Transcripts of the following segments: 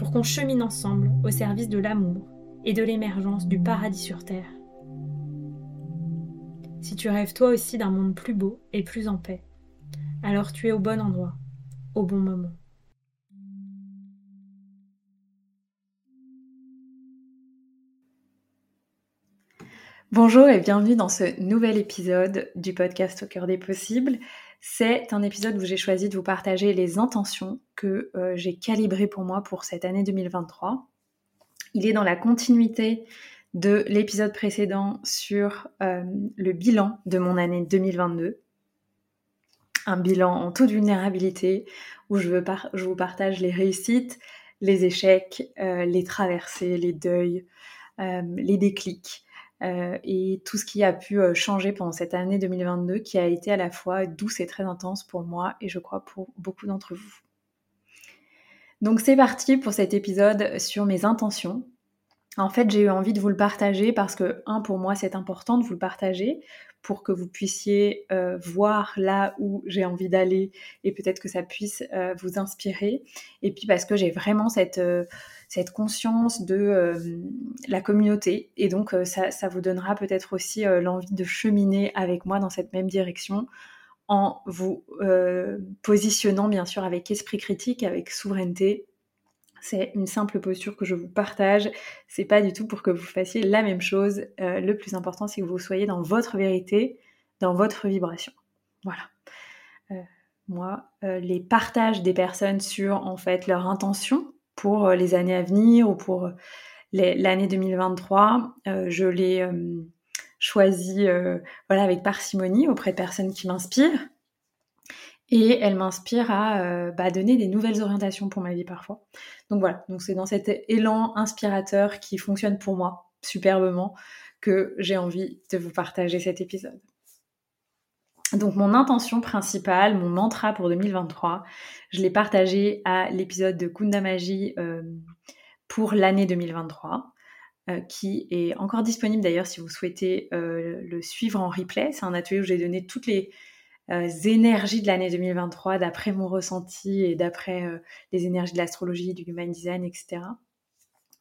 pour qu'on chemine ensemble au service de l'amour et de l'émergence du paradis sur Terre. Si tu rêves toi aussi d'un monde plus beau et plus en paix, alors tu es au bon endroit, au bon moment. Bonjour et bienvenue dans ce nouvel épisode du podcast Au cœur des possibles. C'est un épisode où j'ai choisi de vous partager les intentions que euh, j'ai calibrées pour moi pour cette année 2023. Il est dans la continuité de l'épisode précédent sur euh, le bilan de mon année 2022. Un bilan en toute vulnérabilité où je, vous partage les réussites, les échecs, euh, les traversées, les deuils, les déclics, euh, et tout ce qui a pu euh, changer pendant cette année 2022 qui a été à la fois douce et très intense pour moi et je crois pour beaucoup d'entre vous. Donc c'est parti pour cet épisode sur mes intentions. En fait, j'ai eu envie de vous le partager parce que, un, pour moi, c'est important de vous le partager pour que vous puissiez euh, voir là où j'ai envie d'aller et peut-être que ça puisse vous inspirer. Et puis parce que j'ai vraiment cette cette conscience de euh, la communauté. Et donc, euh, ça, vous donnera peut-être aussi euh, l'envie de cheminer avec moi dans cette même direction en vous positionnant bien sûr avec esprit critique, avec souveraineté. C'est une simple posture que je vous partage. C'est pas du tout pour que vous fassiez la même chose. le plus important, c'est que vous soyez dans votre vérité, dans votre vibration. Voilà. moi, les partages des personnes sur en fait leur intention, pour euh, les années à venir ou pour euh, l'année 2023. Euh, je l'ai choisi voilà, avec parcimonie auprès de personnes qui m'inspirent. Et elle m'inspire à bah, donner des nouvelles orientations pour ma vie parfois. Donc voilà, donc c'est dans cet élan inspirateur qui fonctionne pour moi superbement que j'ai envie de vous partager cet épisode. Donc mon intention principale, mon mantra pour 2023, je l'ai partagé à l'épisode de Kunda Magie euh, pour l'année 2023, euh, qui est encore disponible d'ailleurs si vous souhaitez euh, le suivre en replay. C'est un atelier où j'ai donné toutes les énergies de l'année 2023 d'après mon ressenti et d'après les énergies de l'astrologie, du human design, etc.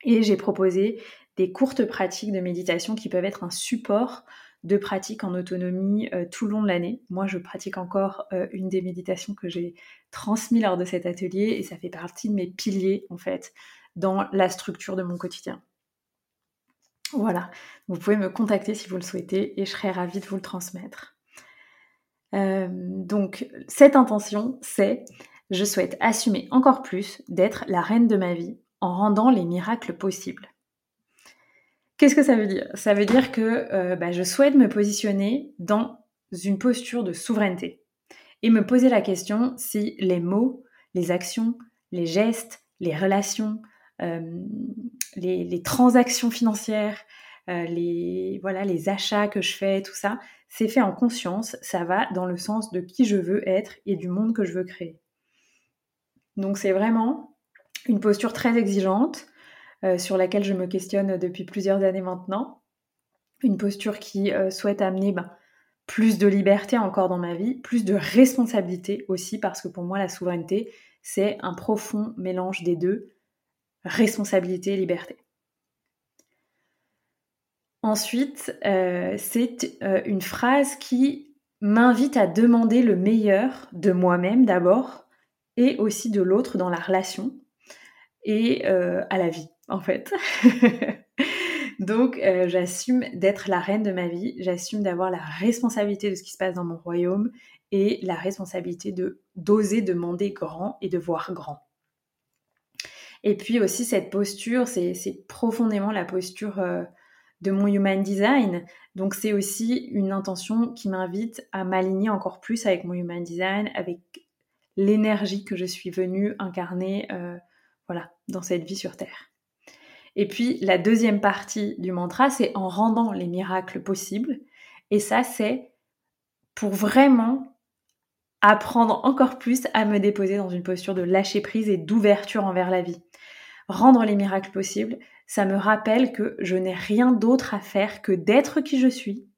Et j'ai proposé des courtes pratiques de méditation qui peuvent être un support de pratique en autonomie euh, tout le long de l'année. Moi, je pratique encore euh, une des méditations que j'ai transmises lors de cet atelier et ça fait partie de mes piliers en fait dans la structure de mon quotidien. Voilà, vous pouvez me contacter si vous le souhaitez et je serai ravie de vous le transmettre. Euh, donc, cette intention, c'est je souhaite assumer encore plus d'être la reine de ma vie en rendant les miracles possibles. Qu'est-ce que ça veut dire? Ça veut dire que euh, bah, je souhaite me positionner dans une posture de souveraineté et me poser la question si les mots, les actions, les gestes, les relations, euh, les, transactions financières, les, voilà, les achats que je fais, tout ça, c'est fait en conscience, ça va dans le sens de qui je veux être et du monde que je veux créer. Donc c'est vraiment une posture très exigeante euh, sur laquelle je me questionne depuis plusieurs années maintenant. Une posture qui euh, souhaite amener ben, plus de liberté encore dans ma vie, plus de responsabilité aussi, parce que pour moi, la souveraineté, c'est un profond mélange des deux, responsabilité et liberté. Ensuite, euh, c'est une phrase qui m'invite à demander le meilleur de moi-même d'abord et aussi de l'autre dans la relation, et à la vie, en fait. Donc, j'assume d'être la reine de ma vie, j'assume d'avoir la responsabilité de ce qui se passe dans mon royaume et la responsabilité de d'oser demander grand et de voir grand. Et puis aussi cette posture, c'est profondément la posture euh, de mon human design. Donc c'est aussi une intention qui m'invite à m'aligner encore plus avec mon human design, avec l'énergie que je suis venue incarner euh, voilà, dans cette vie sur Terre. Et puis la deuxième partie du mantra, c'est en rendant les miracles possibles. Et ça, c'est pour vraiment apprendre encore plus à me déposer dans une posture de lâcher prise et d'ouverture envers la vie. Rendre les miracles possibles, ça me rappelle que je n'ai rien d'autre à faire que d'être qui je suis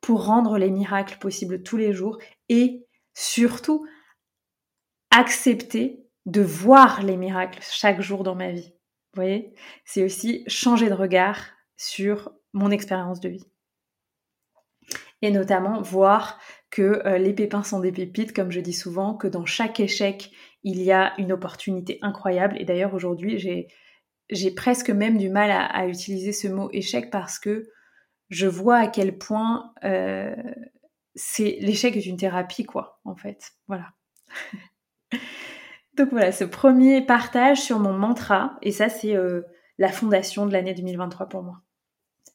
pour rendre les miracles possibles tous les jours et surtout accepter de voir les miracles chaque jour dans ma vie. Vous voyez? C'est aussi changer de regard sur mon expérience de vie. Et notamment voir que euh, les pépins sont des pépites, comme je dis souvent, que dans chaque échec, il y a une opportunité incroyable. Et d'ailleurs, aujourd'hui, j'ai, presque même du mal à, utiliser ce mot échec parce que je vois à quel point euh, c'est l'échec est une thérapie, quoi, en fait. Voilà. Donc voilà, ce premier partage sur mon mantra, et ça, c'est euh, la fondation de l'année 2023 pour moi.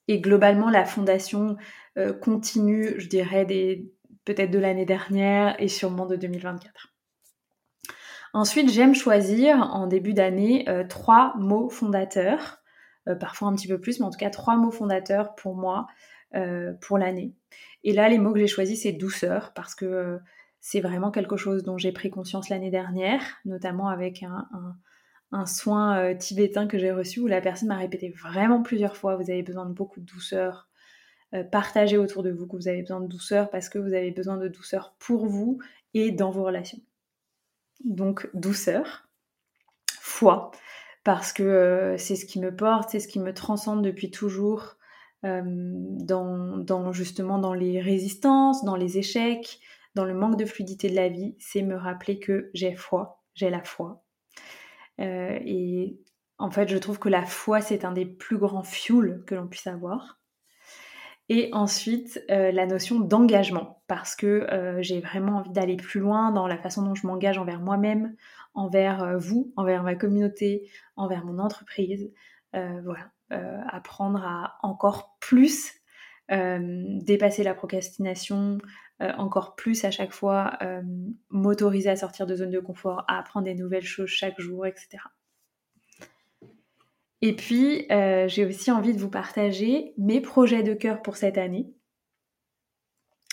Et globalement, la fondation continue, je dirais, des, peut-être de l'année dernière et sûrement de 2024. Ensuite, j'aime choisir en début d'année euh, trois mots fondateurs, euh, parfois un petit peu plus, mais en tout cas trois mots fondateurs pour moi euh, pour l'année. Et là, les mots que j'ai choisis, c'est douceur, parce que c'est vraiment quelque chose dont j'ai pris conscience l'année dernière, notamment avec un, soin tibétain que j'ai reçu où la personne m'a répété vraiment plusieurs fois, vous avez besoin de beaucoup de douceur, partagez autour de vous que vous avez besoin de douceur parce que vous avez besoin de douceur pour vous et dans vos relations. Donc douceur, foi, parce que euh, c'est ce qui me porte, c'est ce qui me transcende depuis toujours euh, dans, justement dans les résistances, dans les échecs, dans le manque de fluidité de la vie, c'est me rappeler que j'ai foi, j'ai la foi. et en fait, je trouve que la foi, c'est un des plus grands fuels que l'on puisse avoir. Et ensuite, euh, la notion d'engagement, parce que euh, j'ai vraiment envie d'aller plus loin dans la façon dont je m'engage envers moi-même, envers euh, vous, envers ma communauté, envers mon entreprise. voilà, apprendre à encore plus dépasser la procrastination, encore plus à chaque fois m'autoriser à sortir de zone de confort, à apprendre des nouvelles choses chaque jour, etc. Et puis, euh, j'ai aussi envie de vous partager mes projets de cœur pour cette année.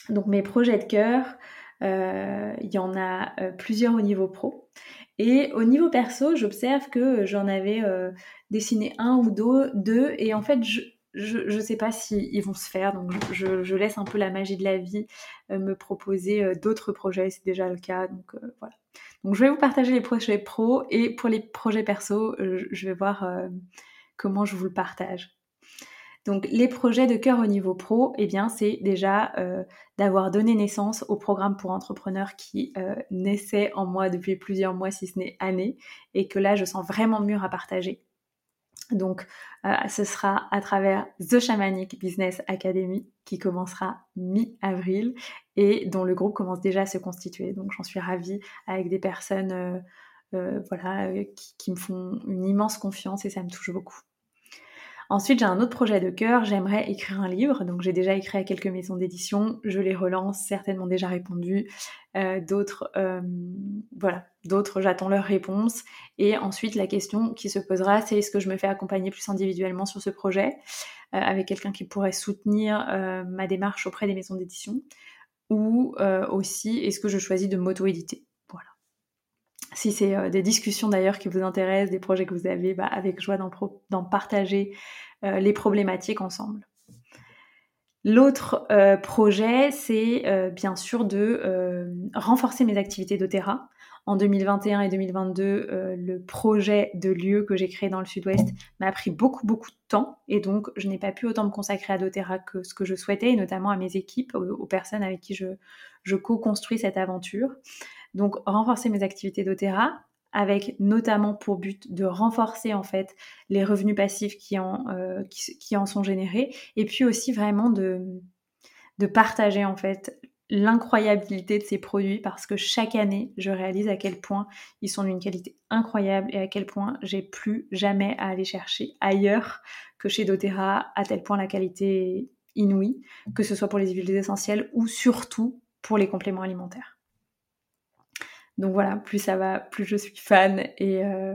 Donc, mes projets de cœur, euh, il y en a euh, plusieurs au niveau pro. Et au niveau perso, j'observe que j'en avais dessiné un ou deux, et en fait, je ne sais pas s'ils vont se faire, donc je, je, laisse un peu la magie de la vie me proposer d'autres projets, c'est déjà le cas, donc voilà. Donc je vais vous partager les projets pro et pour les projets perso, euh, je vais voir euh, comment je vous le partage. Donc les projets de cœur au niveau pro, eh bien c'est déjà euh, d'avoir donné naissance au programme pour entrepreneurs qui naissait en moi depuis plusieurs mois, si ce n'est années, et que là je sens vraiment mûr à partager. Donc, euh, ce sera à travers The Shamanic Business Academy qui commencera mi-avril et dont le groupe commence déjà à se constituer. Donc, j'en suis ravie avec des personnes euh, euh, voilà, qui, me font une immense confiance et ça me touche beaucoup. Ensuite, j'ai un autre projet de cœur, j'aimerais écrire un livre. Donc, j'ai déjà écrit à quelques maisons d'édition, je les relance, certainement déjà répondu. Euh, d'autres, euh, voilà, d'autres, j'attends leur réponse. Et ensuite, la question qui se posera, c'est est-ce que je me fais accompagner plus individuellement sur ce projet euh, avec quelqu'un qui pourrait soutenir ma démarche auprès des maisons d'édition? Ou aussi est-ce que je choisis de m'auto-éditer? Si c'est des discussions d'ailleurs qui vous intéressent, des projets que vous avez, bah, avec joie d'en partager les problématiques ensemble. L'autre euh, projet, c'est euh, bien sûr de euh, renforcer mes activités d'Otera. En 2021 et 2022, le projet de lieu que j'ai créé dans le sud-ouest m'a pris beaucoup, beaucoup de temps et donc je n'ai pas pu autant me consacrer à doTERRA que ce que je souhaitais et notamment à mes équipes, aux, personnes avec qui je co-construis cette aventure. Donc renforcer mes activités doTERRA avec notamment pour but de renforcer en fait les revenus passifs qui en, euh, sont générés et puis aussi vraiment de, partager en fait l'incroyabilité de ces produits parce que chaque année, je réalise à quel point ils sont d'une qualité incroyable et à quel point j'ai plus jamais à aller chercher ailleurs que chez doTERRA, à tel point la qualité inouïe, que ce soit pour les huiles essentielles ou surtout pour les compléments alimentaires. Donc voilà, plus ça va, plus je suis fan et, euh,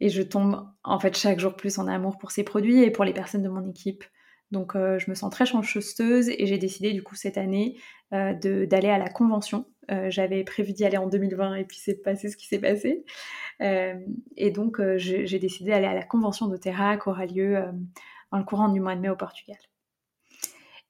et je tombe en fait chaque jour plus en amour pour ces produits et pour les personnes de mon équipe. Donc euh, je me sens très chanceuse et j'ai décidé du coup cette année euh, d'aller à la convention. J'avais prévu d'y aller en 2020 et puis c'est passé ce qui s'est passé. et donc j'ai décidé d'aller à la convention de Terra qui aura lieu en le courant du mois de mai au Portugal.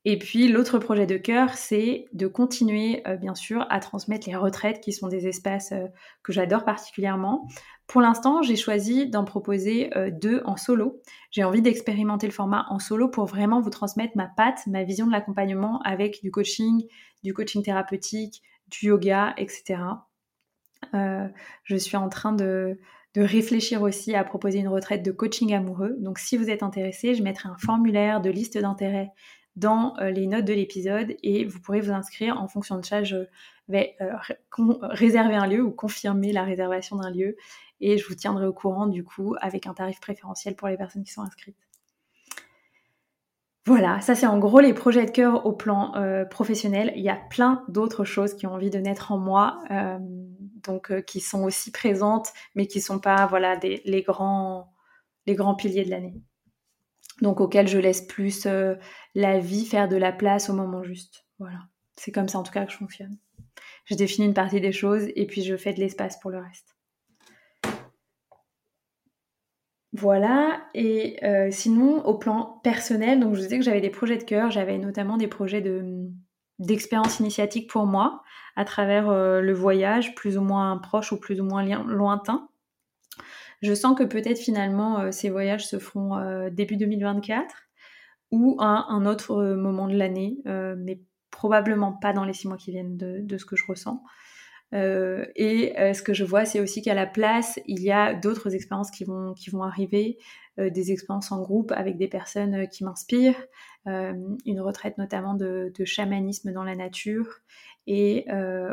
Et puis l'autre projet de cœur, c'est de continuer euh, bien sûr à transmettre les retraites qui sont des espaces euh, que j'adore particulièrement. Pour l'instant, j'ai choisi d'en proposer euh, deux en solo. J'ai envie d'expérimenter le format en solo pour vraiment vous transmettre ma patte, ma vision de l'accompagnement avec du coaching, du coaching thérapeutique, du yoga, etc. je suis en train de, de réfléchir aussi à proposer une retraite de coaching amoureux. Donc si vous êtes intéressé, je mettrai un formulaire de liste d'intérêts dans euh, les notes de l'épisode et vous pourrez vous inscrire en fonction de ça. Je vais euh, réserver un lieu ou confirmer la réservation d'un lieu et je vous tiendrai au courant du coup avec un tarif préférentiel pour les personnes qui sont inscrites. Voilà, ça c'est en gros les projets de cœur au plan euh, professionnel. Il y a plein d'autres choses qui ont envie de naître en moi, donc qui sont aussi présentes, mais qui sont pas voilà les grands piliers de l'année donc auquel je laisse plus euh, la vie faire de la place au moment juste. Voilà, c'est comme ça en tout cas que je fonctionne. Je définis une partie des choses et puis je fais de l'espace pour le reste. Voilà, et euh, sinon au plan personnel, donc je vous disais que j'avais des projets de cœur, j'avais notamment des projets de, d'expérience initiatique pour moi à travers euh, le voyage, plus ou moins proche ou plus ou moins lointain. Je sens que peut-être finalement euh, ces voyages se feront euh, début 2024 ou à un autre euh, moment de l'année, mais probablement pas dans les six mois qui viennent de, ce que je ressens. et ce que je vois, c'est aussi qu'à la place, il y a d'autres expériences qui vont, qui vont arriver, des expériences en groupe avec des personnes qui m'inspirent, une retraite notamment de, de, chamanisme dans la nature, et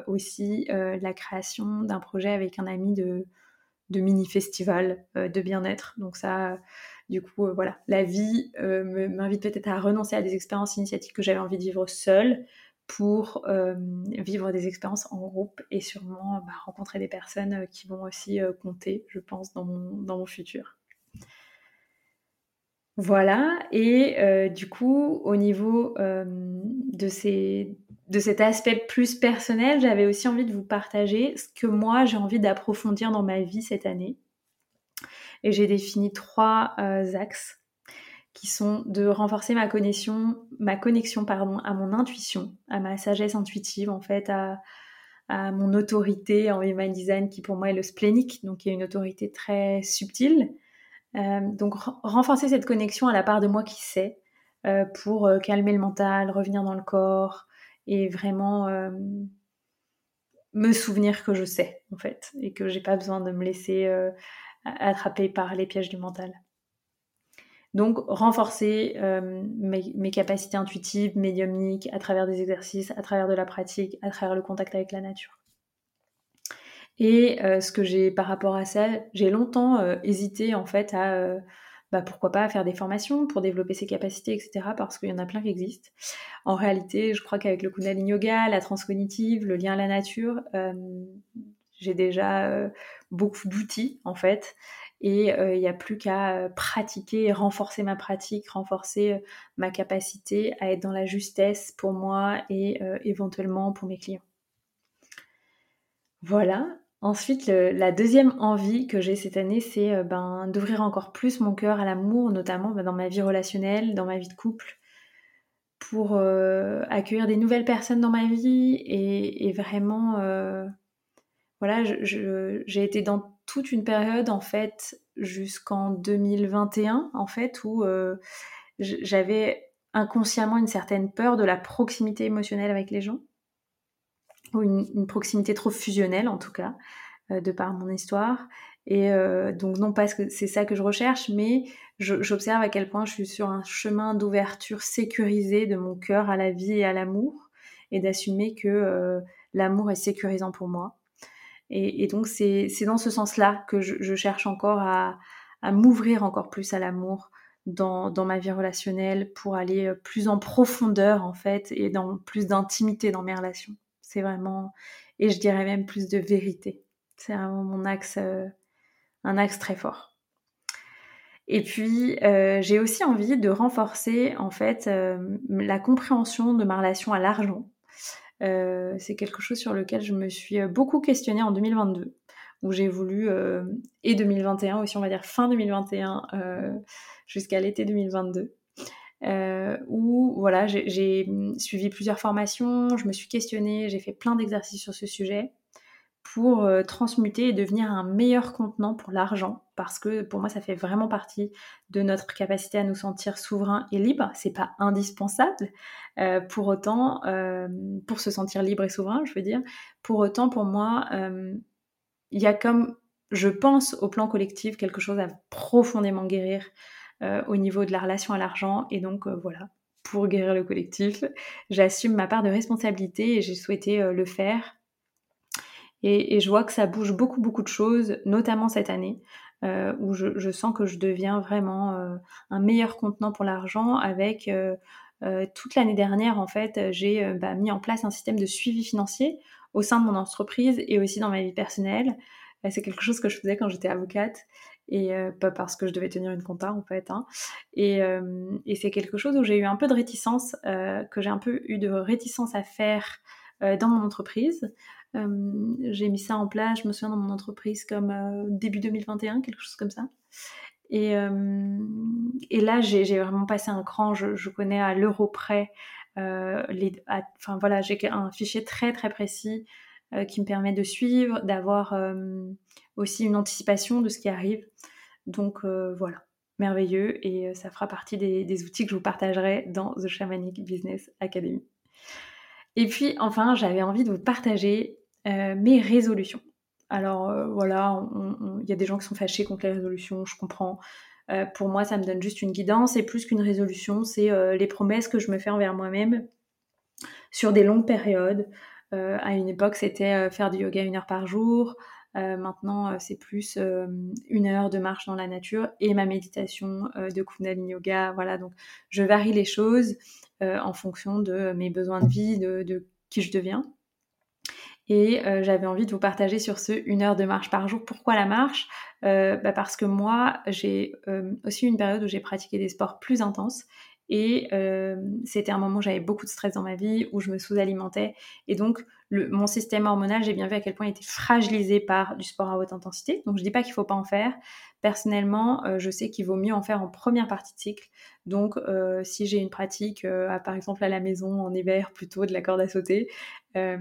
aussi la création d'un projet avec un ami de, de mini-festival euh, de bien-être. Donc ça, du coup, euh, voilà, la vie euh, m'invite peut-être à renoncer à des expériences initiatiques que j'avais envie de vivre seule pour vivre des expériences en groupe et sûrement bah, rencontrer des personnes qui vont aussi compter, je pense, dans mon futur. Voilà, et du coup, au niveau de, ces, de cet aspect plus personnel, j'avais aussi envie de vous partager ce que moi j'ai envie d'approfondir dans ma vie cette année. Et j'ai défini trois euh, axes qui sont de renforcer ma connexion, ma connexion pardon, à mon intuition, à ma sagesse intuitive, en fait, à, à mon autorité en human design qui pour moi est le splénique, donc qui est une autorité très subtile euh, donc renforcer cette connexion à la part de moi qui sait euh, pour calmer le mental, revenir dans le corps et vraiment me souvenir que je sais en fait et que j'ai pas besoin de me laisser attraper par les pièges du mental. Donc renforcer mes, mes, capacités intuitives, médiumniques à travers des exercices, à travers de la pratique, à travers le contact avec la nature. Et euh, ce que j'ai par rapport à ça, j'ai longtemps euh, hésité en fait à euh, bah, pourquoi pas faire des formations pour développer ses capacités, etc. Parce qu'il y en a plein qui existent. En réalité, je crois qu'avec le Kundalini Yoga, la transcognitive, le lien à la nature, j'ai déjà beaucoup d'outils en fait. Et il n'y a plus qu'à pratiquer, renforcer ma pratique, renforcer ma capacité à être dans la justesse pour moi et éventuellement pour mes clients. Voilà, Ensuite, la deuxième envie que j'ai cette année, c'est euh, ben, d'ouvrir encore plus mon cœur à l'amour, notamment ben, dans ma vie relationnelle, dans ma vie de couple, pour euh, accueillir des nouvelles personnes dans ma vie et, vraiment, euh, voilà, j'ai été dans toute une période en fait jusqu'en 2021 en fait où j'avais inconsciemment une certaine peur de la proximité émotionnelle avec les gens ou une, proximité trop fusionnelle en tout cas. de par mon histoire. Et donc non pas que c'est ça que je recherche, mais j'observe à quel point je suis sur un chemin d'ouverture sécurisé de mon cœur à la vie et à l'amour, et d'assumer que l'amour est sécurisant pour moi. Et, donc c'est dans ce sens-là que je, cherche encore à, m'ouvrir encore plus à l'amour dans, ma vie relationnelle pour aller euh, plus en profondeur en fait et dans plus d'intimité dans mes relations. C'est vraiment, et je dirais même plus de vérité. C'est vraiment mon axe, euh, un axe très fort. Et puis, euh, j'ai aussi envie de renforcer en fait la compréhension de ma relation à l'argent. Euh, c'est quelque chose sur lequel je me suis euh, beaucoup questionnée en 2022, où j'ai voulu, euh, et 2021 aussi, on va dire fin 2021 jusqu'à l'été 2022. Où voilà, j'ai suivi plusieurs formations, je me suis questionnée, j'ai fait plein d'exercices sur ce sujet pour euh, transmuter et devenir un meilleur contenant pour l'argent parce que pour moi ça fait vraiment partie de notre capacité à nous sentir souverains et libres. C'est pas indispensable euh, pour autant euh, pour se sentir libre et souverain je veux dire. Pour autant pour moi il y a comme je pense au plan collectif quelque chose à profondément guérir au niveau de la relation à l'argent. Et donc voilà pour guérir le collectif j'assume ma part de responsabilité et j'ai souhaité le faire. Et, je vois que ça bouge beaucoup, beaucoup de choses, notamment cette année, euh, où je, sens que je deviens vraiment euh, un meilleur contenant pour l'argent avec... Euh, toute l'année dernière, en fait, j'ai bah, mis en place un système de suivi financier au sein de mon entreprise et aussi dans ma vie personnelle. c'est quelque chose que je faisais quand j'étais avocate et pas parce que je devais tenir une compta en fait. Hein. Et, et c'est quelque chose où j'ai eu un peu de réticence, que j'ai un peu eu de réticence à faire dans mon entreprise. Euh, j'ai mis ça en place, je me souviens, dans mon entreprise comme euh, début 2021, quelque chose comme ça. Et, euh, et là, j'ai vraiment passé un cran. Je, connais à l'euro près. les, enfin voilà, j'ai un fichier très très précis qui me permet de suivre, d'avoir aussi une anticipation de ce qui arrive. Donc voilà, merveilleux. Et ça fera partie des, outils que je vous partagerai dans The Shamanic Business Academy. Et puis enfin, j'avais envie de vous partager euh, mes résolutions. Alors euh, voilà, il y a des gens qui sont fâchés contre les résolutions, je comprends. Euh, pour moi, ça me donne juste une guidance et plus qu'une résolution, c'est les promesses que je me fais envers moi-même sur des longues périodes. à une époque, c'était faire du yoga une heure par jour. Maintenant, c'est plus une heure de marche dans la nature et ma méditation de Kundalini Yoga. Voilà, donc je varie les choses en fonction de mes besoins de vie, de qui je deviens. Et euh, j'avais envie de vous partager sur ce une heure de marche par jour. Pourquoi la marche? Euh, bah Parce que moi, j'ai euh, aussi une période où j'ai pratiqué des sports plus intenses. Et c'était un moment où j'avais beaucoup de stress dans ma vie, où je me sous-alimentais. Et donc, mon système hormonal, j'ai bien vu à quel point il était fragilisé par du sport à haute intensité. Donc, je dis pas qu'il faut pas en faire. Personnellement, je sais qu'il vaut mieux en faire en première partie de cycle. Donc, si j'ai une pratique, par exemple à la maison en hiver, plutôt de la corde à sauter, euh,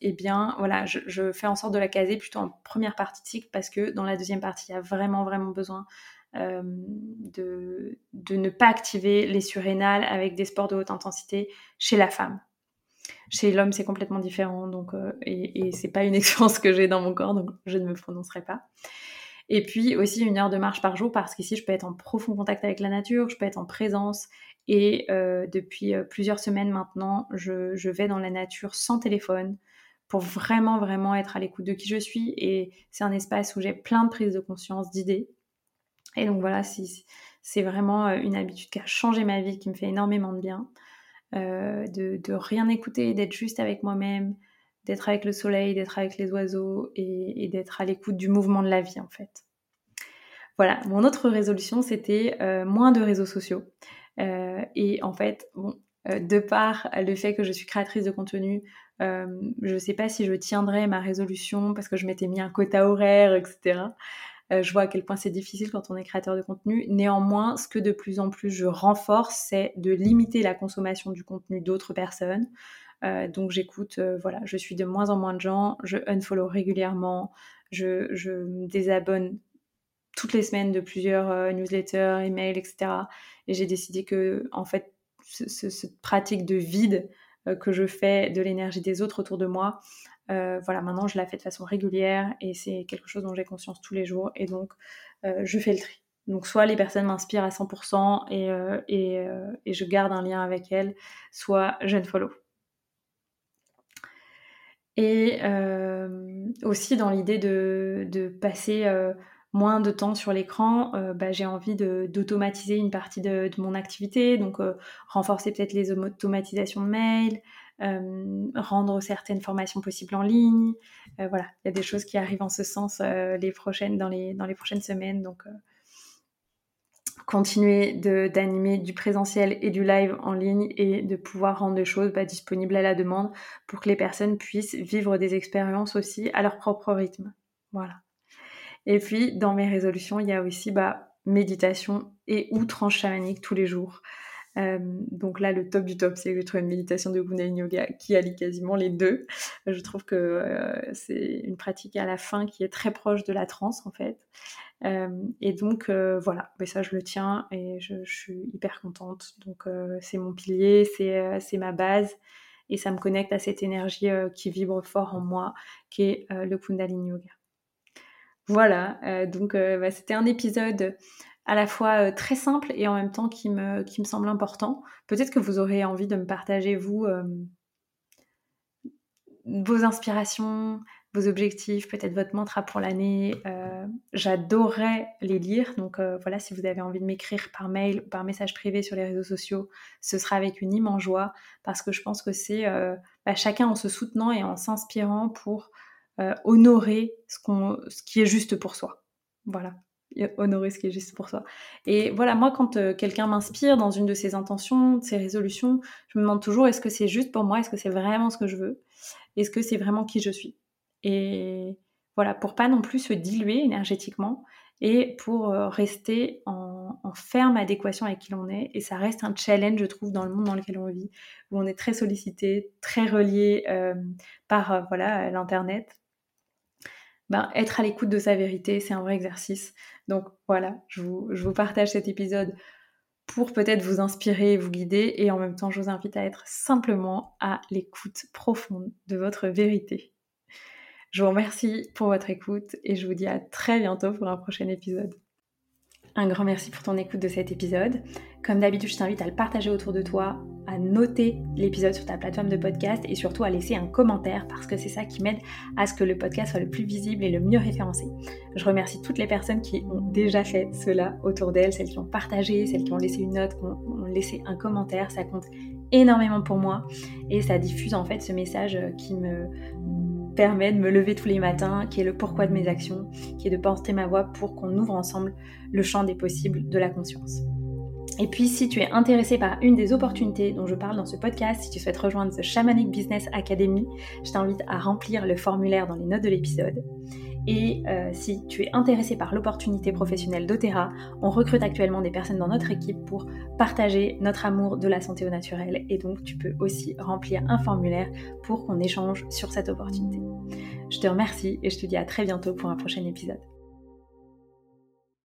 eh bien voilà, je, fais en sorte de la caser plutôt en première partie de cycle parce que dans la deuxième partie, il y a vraiment vraiment besoin euh, de, ne pas activer les surrénales avec des sports de haute intensité chez la femme. Chez l'homme, c'est complètement différent, donc euh, et, et c'est pas une expérience que j'ai dans mon corps, donc je ne me prononcerai pas. Et puis aussi une heure de marche par jour parce qu'ici je peux être en profond contact avec la nature, je peux être en présence et euh, depuis euh, plusieurs semaines maintenant, je, vais dans la nature sans téléphone pour vraiment, vraiment être à l'écoute de qui je suis. Et c'est un espace où j'ai plein de prises de conscience, d'idées. Et donc voilà, c'est vraiment une habitude qui a changé ma vie, qui me fait énormément de bien. De, de, rien écouter, d'être juste avec moi-même, d'être avec le soleil, d'être avec les oiseaux et, d'être à l'écoute du mouvement de la vie en fait. Voilà, mon autre résolution c'était moins de réseaux sociaux. Euh, et en fait, bon, euh, de par le fait que je suis créatrice de contenu, euh, je ne sais pas si je tiendrai ma résolution parce que je m'étais mis un quota horaire, etc. je vois à quel point c'est difficile quand on est créateur de contenu. Néanmoins, ce que de plus en plus je renforce, c'est de limiter la consommation du contenu d'autres personnes. donc j'écoute, voilà, je suis de moins en moins de gens, je unfollow régulièrement, je, me désabonne toutes les semaines de plusieurs euh, newsletters, emails, etc. Et j'ai décidé que, en fait, cette pratique de vide que je fais de l'énergie des autres autour de moi. voilà, maintenant je la fais de façon régulière et c'est quelque chose dont j'ai conscience tous les jours et donc je fais le tri. Donc soit les personnes m'inspirent à 100% et, et, et, je garde un lien avec elles, soit je ne follow. Et aussi dans l'idée de, de passer moins de temps sur l'écran, euh, bah, j'ai envie d'automatiser une partie de, mon activité, donc euh, renforcer peut-être les automatisations de mails, euh, rendre certaines formations possibles en ligne. voilà, il y a des choses qui arrivent en ce sens les prochaines, dans, les, dans les prochaines semaines. Donc, continuer d'animer du présentiel et du live en ligne et de pouvoir rendre des choses bah, disponibles à la demande pour que les personnes puissent vivre des expériences aussi à leur propre rythme. Voilà. Et puis, dans mes résolutions, il y a aussi bah, méditation et ou tranche chamanique tous les jours. Euh, donc là, le top du top, c'est que j'ai trouvé une méditation de Kundalini Yoga qui allie quasiment les deux. Je trouve que euh, c'est une pratique à la fin qui est très proche de la transe en fait. Euh, et donc voilà, ça je le tiens et je, je suis hyper contente. Donc c'est mon pilier, c'est ma base et ça me connecte à cette énergie qui vibre fort en moi, qui est le Kundalini Yoga. Voilà, euh, donc euh, bah, c'était un épisode à la fois euh, très simple et en même temps qui me, semble important. Peut-être que vous aurez envie de me partager, vous, vos inspirations, vos objectifs, peut-être votre mantra pour l'année. J'adorerais les lire. Donc voilà, si vous avez envie de m'écrire par mail ou par message privé sur les réseaux sociaux, ce sera avec une immense joie parce que je pense que c'est bah, chacun en se soutenant et en s'inspirant pour euh, honorer ce, qu'on, ce qui est juste pour soi. Voilà, honorer ce qui est juste pour soi. Et voilà, moi, quand euh, quelqu'un m'inspire dans une de ses intentions, de ses résolutions, je me demande toujours est-ce que c'est juste pour moi? Est-ce que c'est vraiment ce que je veux? Est-ce que c'est vraiment qui je suis? Et voilà, pour pas non plus se diluer énergétiquement et pour euh, rester en, en, ferme adéquation avec qui l'on est. Et ça reste un challenge, je trouve, dans le monde dans lequel on vit, où on est très sollicité, très relié par voilà l'internet ben, être à l'écoute de sa vérité, c'est un vrai exercice. Donc voilà, je vous, je vous partage cet épisode pour peut-être vous inspirer, vous guider, et en même temps, je vous invite à être simplement à l'écoute profonde de votre vérité. Je vous remercie pour votre écoute et je vous dis à très bientôt pour un prochain épisode. Un grand merci pour ton écoute de cet épisode. Comme d'habitude, je t'invite à le partager autour de toi, à noter l'épisode sur ta plateforme de podcast et surtout à laisser un commentaire parce que c'est ça qui m'aide à ce que le podcast soit le plus visible et le mieux référencé. Je remercie toutes les personnes qui ont déjà fait cela autour d'elles, celles qui ont partagé, celles qui ont laissé une note, qui ont laissé un commentaire. Ça compte énormément pour moi et ça diffuse en fait ce message qui me permet de me lever tous les matins, qui est le pourquoi de mes actions, qui est de porter ma voix pour qu'on ouvre ensemble le champ des possibles de la conscience. Et puis, si tu es intéressé par une des opportunités dont je parle dans ce podcast, si tu souhaites rejoindre The Shamanic Business Academy, je t'invite à remplir le formulaire dans les notes de l'épisode. Et euh, si tu es intéressé par l'opportunité professionnelle d'Otera, on recrute actuellement des personnes dans notre équipe pour partager notre amour de la santé au naturel. Et donc, tu peux aussi remplir un formulaire pour qu'on échange sur cette opportunité. Je te remercie et je te dis à très bientôt pour un prochain épisode.